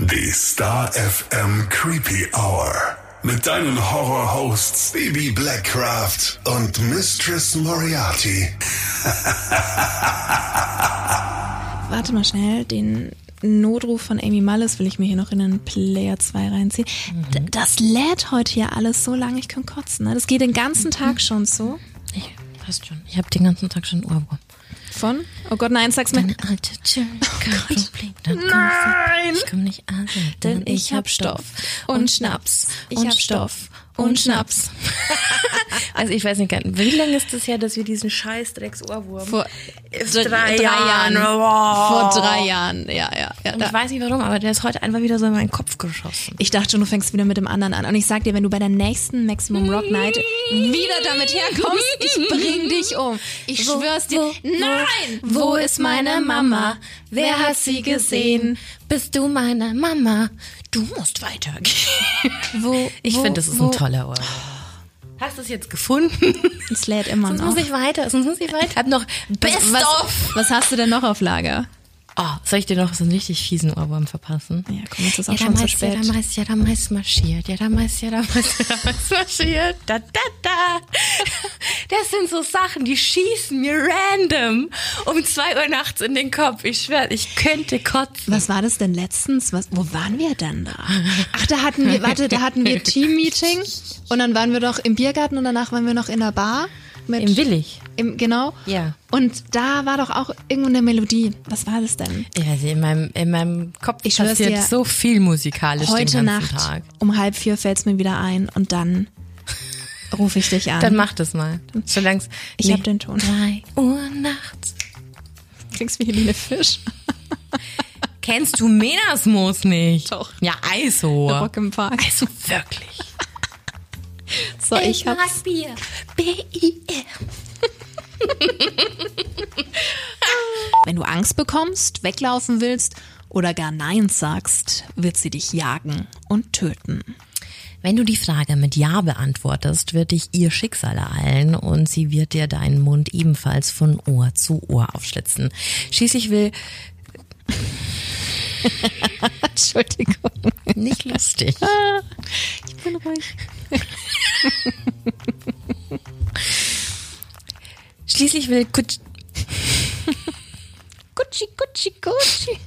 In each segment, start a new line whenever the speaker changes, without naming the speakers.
Die Star FM Creepy Hour. Mit deinen Horror-Hosts Baby Blackcraft und Mistress Moriarty.
Warte mal schnell, den Notruf von Amy Mullis will ich mir hier noch in den Player 2 reinziehen. D- Das lädt heute hier alles so lange, ich kann kotzen. Ne? Das geht den ganzen Tag schon so.
Ich, passt schon. Ich habe den ganzen Tag schon Ohrwurm.
Von? Oh Gott, nein, sag's mir.
Deine alte Problem. Dann komm
Nein!
Ich komm nicht an,
Denn ich hab Stoff und Schnaps. Ich hab Stoff und Schnaps.
Also ich weiß nicht, wie lange ist das her, dass wir diesen scheiß Drecks-Ohrwurm...
Vor
drei,
drei
Jahren.
Jahren.
Wow.
Vor drei Jahren, ja, ja. ja
ich weiß nicht warum, aber der ist heute einfach wieder so in meinen Kopf geschossen.
Ich dachte schon, du fängst wieder mit dem anderen an. Und ich sag dir, wenn du bei der nächsten Maximum Rock Night wieder damit herkommst, ich bring dich um. Ich
Wo,
schwör's dir.
wo,
Nein!
Wo ist meine Mama? Wer hat sie gesehen? Bist du meine Mama? Du musst weitergehen.
Wo,
Ich finde, das ist
wo,
ein toller Ohrwurm. Hast du es jetzt gefunden?
Es lädt immer
Sonst
noch.
muss ich weiter, sonst muss ich weiter. Ich hab noch Best
was,
of.
was hast du denn noch auf Lager?
Oh, soll ich dir noch so einen richtig fiesen Ohrwurm verpassen?
Ja, komm, jetzt ist auch
Ja,
schon zu
ja,
spät.
da meist, ja, da meist marschiert. Ja, da meist, ja, da meist, ja, da meist marschiert. Da, da, da. Das sind so Sachen, die schießen mir random um zwei Uhr nachts in den Kopf. Ich schwör, ich könnte kotzen.
Was war das denn letztens? Was, wo waren wir denn da? Ach, da hatten wir, warte, da hatten wir Team-Meeting und dann waren wir doch im Biergarten und danach waren wir noch in der Bar. Mit,
Im Willig.
Im, genau.
Ja.
Und da war doch auch irgendwo eine Melodie. Was war das denn?
Ich weiß nicht, in meinem, in meinem Kopf
Ich
passiert
dir,
so viel musikalisch
Heute
den ganzen
Nacht
Tag.
um halb vier fällt's mir wieder ein und dann rufe ich dich an.
Dann mach das mal. Solang's
Ich hab den Ton.
Drei Uhr nachts.
klingst wie Helene Fisch.
Kennst du Menasmus nicht?
Doch.
Ja, also.
Rock im Park.
Also wirklich.
So, ich hab's.
mag Bier. B-I-R.
Wenn du Angst bekommst, weglaufen willst oder gar Nein sagst, wird sie dich jagen und töten.
Wenn du die Frage mit Ja beantwortest, wird dich ihr Schicksal ereilen und sie wird dir deinen Mund ebenfalls von Ohr zu Ohr aufschlitzen. Schließlich will
Entschuldigung.
nicht lustig.
Ich bin ruhig.
Schließlich will Kutsch
Gucci, Gucci, Gucci.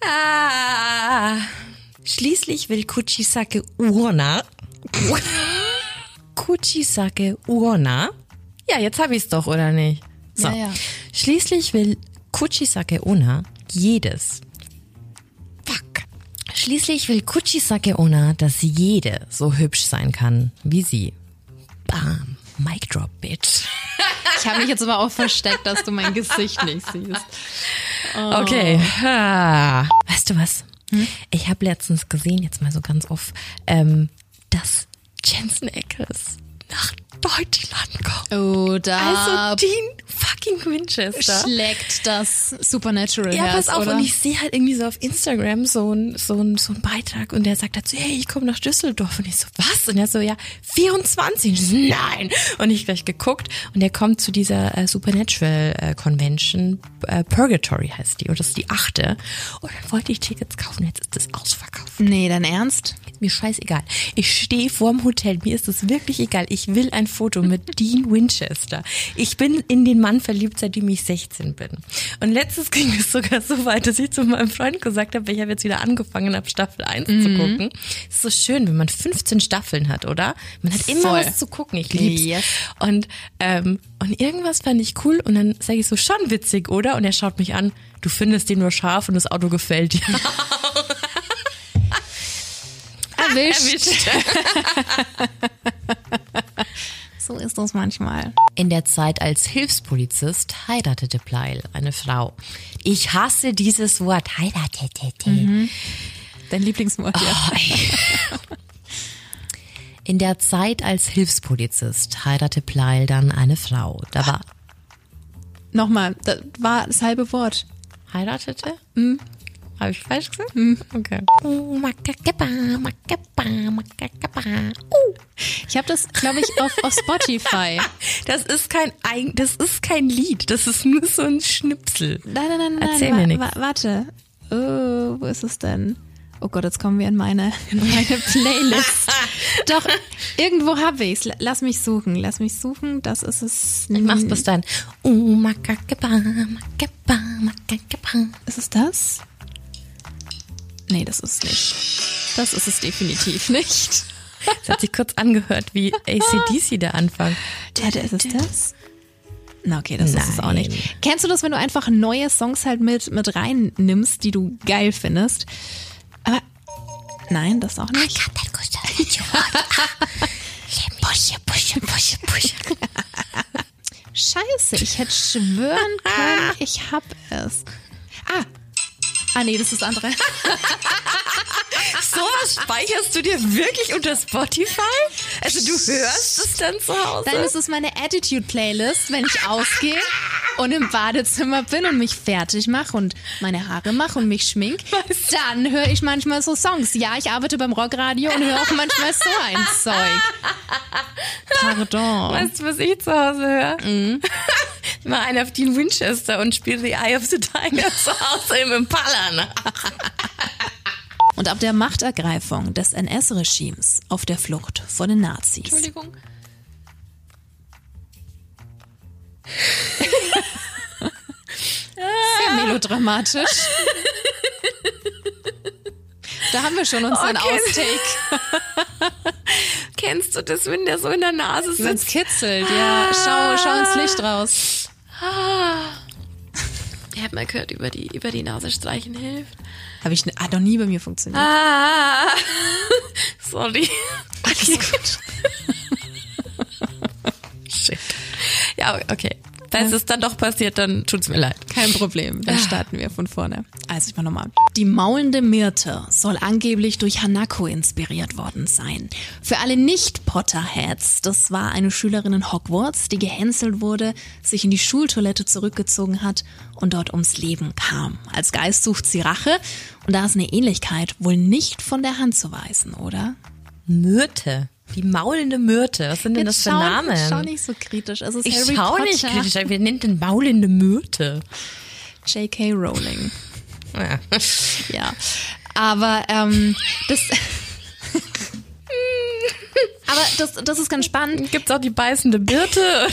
Ah. Schließlich will Kuchisake Urna. Kuchisake Urna. Ja, jetzt hab ich's doch, oder nicht? So.
Ja, ja.
Schließlich will Kuchisake Ona jedes. Fuck. Schließlich will Kuchisake Ona, dass jede so hübsch sein kann wie sie. Bam. Mic drop, bitch.
Ich habe mich jetzt aber auch versteckt, dass du mein Gesicht nicht siehst.
Okay. Ah. Weißt du was? Ich habe letztens gesehen, jetzt mal so ganz oft, ähm, dass Jensen Ackles nach Deutschland kommt.
Oh, da
Also Dean fucking Winchester.
schlägt das Supernatural
Ja, pass auf,
oder?
und ich sehe halt irgendwie so auf Instagram so ein, so ein, so ein Beitrag und der sagt dazu, hey, ich komme nach Düsseldorf. Und ich so, was? Und er so, ja, 24. Und ich so, nein. Und ich gleich geguckt und er kommt zu dieser äh, Supernatural äh, Convention, äh, Purgatory heißt die, und das ist die achte. Und dann wollte ich Tickets kaufen, jetzt ist das ausverkauft.
nee, dein Ernst?
Mir scheißegal. Ich stehe vorm Hotel, mir ist es wirklich egal. Ich will ein Foto mit Dean Winchester. Ich bin in den Mann verliebt, seitdem ich 16 bin. Und letztens ging es sogar so weit, dass ich zu meinem Freund gesagt habe, ich habe jetzt wieder angefangen, ab Staffel 1 zu gucken. Es ist so schön, wenn man 15 Staffeln hat, oder? Man hat immer
Voll.
was zu gucken. Ich lieb's.
Yes.
Und, ähm, und irgendwas fand ich cool und dann sage ich so, schon witzig, oder? Und er schaut mich an, du findest den nur scharf und das Auto gefällt dir.
Erwischt. So ist das manchmal.
In der Zeit als Hilfspolizist heiratete Pleil eine Frau. Ich hasse dieses Wort, heiratete.
Dein Lieblingswort, ja.
Oh. In der Zeit als Hilfspolizist heiratete Pleil dann eine Frau. Da war
Nochmal, das war das halbe Wort.
heiratete? Mhm. Habe ich falsch gesagt? Mhm. Okay. Oh, makakaba, makaba, makakaba. Uh.
Ich habe das, glaube ich, auf, auf Spotify.
Das ist kein Eig- das ist kein Lied, das ist nur so ein Schnipsel.
Nein, nein, nein, nein.
Erzähl mir nix.
wa warte. Oh, wo ist es denn? Oh Gott, jetzt kommen wir in meine, in meine Playlist. Doch, irgendwo habe ich's. L- Lass mich suchen, lass mich suchen. Das ist es.
Ich mach's bis dann. Oh, makakeba, makakeba.
Ist es das? Nee, das ist nicht. Das ist es definitiv nicht.
Das hat sich kurz angehört wie ACDC der Anfang.
Ja, der ist es das? Na, okay, das ist es auch nicht.
Nein.
Kennst du das, wenn du einfach neue Songs halt mit, mit reinnimmst, die du geil findest? Aber, nein, das auch nicht.
Pusche, pusche, pusche, pusche.
Scheiße, ich hätte schwören können, ich hab es. Ah. Ah, nee, das ist das andere.
Sowas speicherst du dir wirklich unter Spotify? Also du hörst es dann zu Hause?
Dann ist es meine Attitude-Playlist, wenn ich ausgehe und im Badezimmer bin und mich fertig mache und meine Haare mache und mich schmink. Dann höre ich manchmal so Songs. Ja, ich arbeite beim Rockradio und höre auch manchmal so ein Zeug. Pardon.
Weißt du, was ich zu Hause höre? Ich mache einen auf Dean Winchester und spiele The Eye of the Tiger zu Hause im Impala nach.
Und ab der Machtergreifung des NS-Regimes auf der Flucht vor den Nazis.
Entschuldigung.
Sehr melodramatisch. Da haben wir schon unseren
Okay.
Outtake.
Kennst du das, wenn der so in der Nase
Wenn es
sitzt?
kitzelt, ja. Schau, schau ins Licht raus.
Ich habe mal gehört, über die, über die Nase streichen hilft.
Habe ich hat noch nie bei mir funktioniert.
Ah, sorry.
Alles gut.
Shit. Ja, okay. Falls es dann doch passiert, dann tut's mir leid.
Kein Problem, dann starten wir von vorne. Also ich mach nochmal. Die maulende Myrte soll angeblich durch Hanako inspiriert worden sein. Für alle Nicht-Potterheads, das war eine Schülerin in Hogwarts, die gehänselt wurde, sich in die Schultoilette zurückgezogen hat und dort ums Leben kam. Als Geist sucht sie Rache und da ist eine Ähnlichkeit wohl nicht von der Hand zu weisen, oder?
Myrte. Die maulende Myrte. Was sind denn das für
schau,
Namen?
schau nicht so kritisch. Es ist
ich
Harry
schau
Potter.
nicht kritisch. Wer nennt denn maulende Myrte?
J.K. Rowling.
Ja.
Ja, aber ähm, das. aber das, das ist ganz spannend.
Gibt's auch die beißende Birte?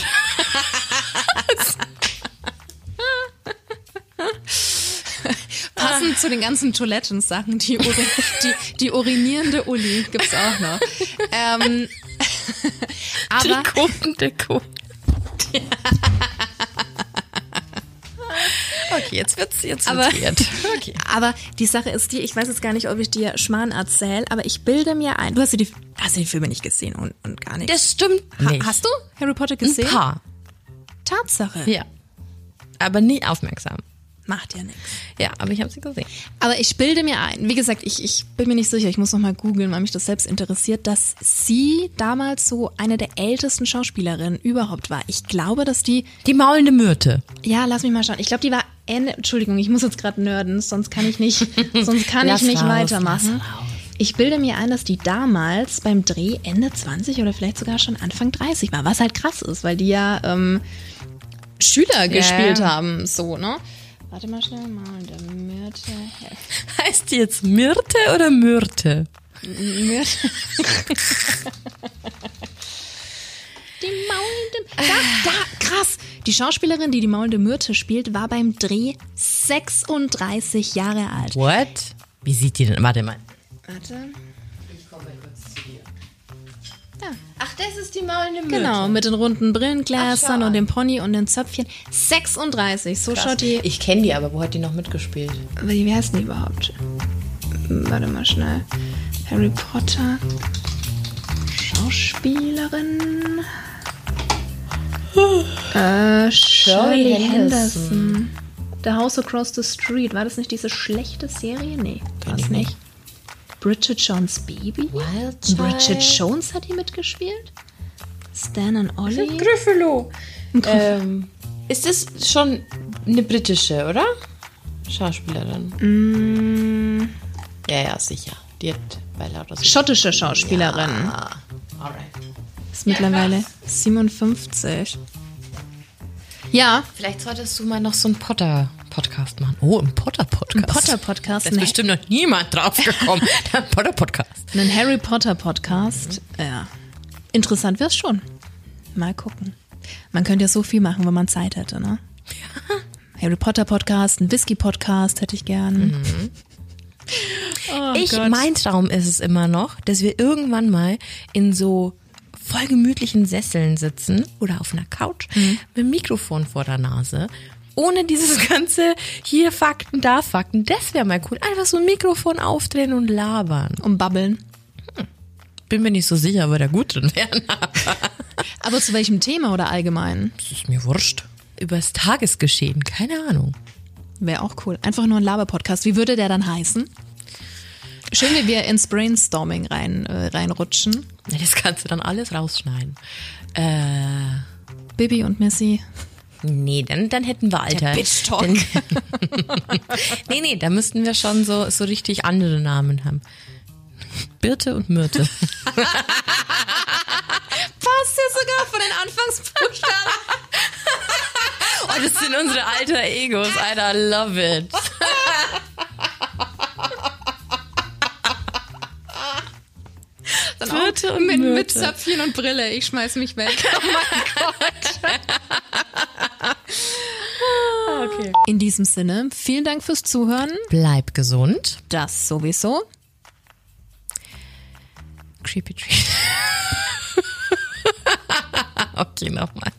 Passend zu den ganzen Toilettensachen, die, Uri, die, die urinierende Uli gibt's auch noch. Ähm, aber
Trikotendeko. Okay, jetzt wird's, jetzt
Aber-
wird's. Okay.
Aber die Sache ist die, ich weiß jetzt gar nicht, ob ich dir Schmarrn erzähle, aber ich bilde mir ein. Du hast ja die, hast die Filme nicht gesehen und, und gar nichts.
Das stimmt
Ha-
nicht.
Hast du Harry Potter
Ein
gesehen?
paar.
Tatsache.
Ja. Aber nie aufmerksam.
Macht ja nichts.
Ja, aber ich habe sie gesehen.
Aber ich bilde mir ein, wie gesagt, ich, ich bin mir nicht sicher, ich muss noch mal googeln, weil mich das selbst interessiert, dass sie damals so eine der ältesten Schauspielerinnen überhaupt war. Ich glaube, dass die,
Die maulende Myrte.
ja, lass mich mal schauen. Ich glaube, die war Ende, Entschuldigung, ich muss jetzt gerade nerden, sonst kann ich nicht, sonst kann ich nicht
raus,
weitermachen. Ich bilde mir ein, dass die damals beim Dreh Ende 20 oder vielleicht sogar schon Anfang 30 war, was halt krass ist, weil die ja ähm, Schüler gespielt
ja.
haben, so, ne? Warte mal schnell mal, der Myrte.
Heißt die jetzt Myrte oder Myrte?
Myrte. Die maulende. Da, da, krass. Die Schauspielerin, die die maulende Myrte spielt, war beim Dreh 36 Jahre alt.
What? Wie sieht die denn? Warte mal.
Warte.
Ach, das ist die maulende Myrte.
Genau, mit den runden Brillengläsern
Ach,
und dem Pony und den Zöpfchen. 36, so schaut die.
Ich kenne die, aber wo hat die noch mitgespielt?
Wie, wie heißt die überhaupt? Warte mal schnell. Harry Potter. Schauspielerin. Äh, Shirley
Henderson.
Henderson. The House Across the Street. War das nicht diese schlechte Serie? Nee, war es nicht. Bridget Jones Baby?
Wild Child.
Bridget Jones hat die mitgespielt? Stan und Ollie?
Gryffalo. Ähm, ist das schon eine britische, oder? Schauspielerin.
Mm.
Ja, ja, sicher. Die hat bei lauter
Schottische Schauspielerin.
Ah, alright.
Ist mittlerweile 57. Ja,
Vielleicht solltest du mal noch so ein Potter, Podcast machen. Oh, ein Potter-Podcast.
Ein Potter-Podcast.
Da ist bestimmt noch niemand drauf gekommen. Der Potter-Podcast.
Einen Harry Potter Podcast. Ja. Interessant wär's schon. Mal gucken. Man könnte ja so viel machen, wenn man Zeit hätte, ne? Harry Potter Podcast, ein Whisky Podcast hätte ich gern.
Oh ich, Gott. mein Traum ist es immer noch, dass wir irgendwann mal in so voll gemütlichen Sesseln sitzen oder auf einer Couch
Mhm.
mit dem Mikrofon vor der Nase. Ohne dieses ganze hier Fakten, da Fakten. Das wäre mal cool. Einfach so ein Mikrofon aufdrehen und labern.
Um Babbeln.
Bin mir nicht so sicher, aber da gut drin wären.
Aber zu welchem Thema oder allgemein?
Das ist mir wurscht. Über das Tagesgeschehen, keine Ahnung.
Wäre auch cool. Einfach nur ein Laber-Podcast. Wie würde der dann heißen? Schön, wie wir ins Brainstorming rein, äh, reinrutschen.
Das kannst du dann alles rausschneiden. Äh,
Bibi und Missy.
Nee, dann, dann hätten wir Alter.
Bitch Talk.
Dann, nee, nee, da müssten wir schon so, so richtig andere Namen haben. Birte und Myrte.
Passt ja sogar von den Anfangsbuchstaben.
Oh, das sind unsere alter Egos, Alter, love it.
Dann
Birte und
mit, mit
Myrte.
Zöpfchen und Brille. Ich schmeiß mich weg. Oh
Okay.
In diesem Sinne, vielen Dank fürs Zuhören.
Bleib gesund.
Das sowieso.
Creepy Tree. okay, nochmal.